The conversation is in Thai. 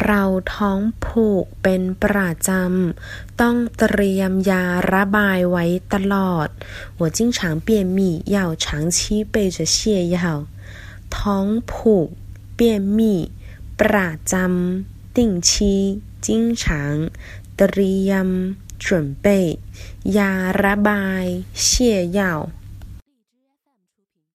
เราท้องผูกเป็นประจำต้องเตรียมยาระบายไว้ตลอด我经常便秘要长期备着泻药ท้องผูก便秘ประจำ定期经常เตรียม准备ยาระบาย泻药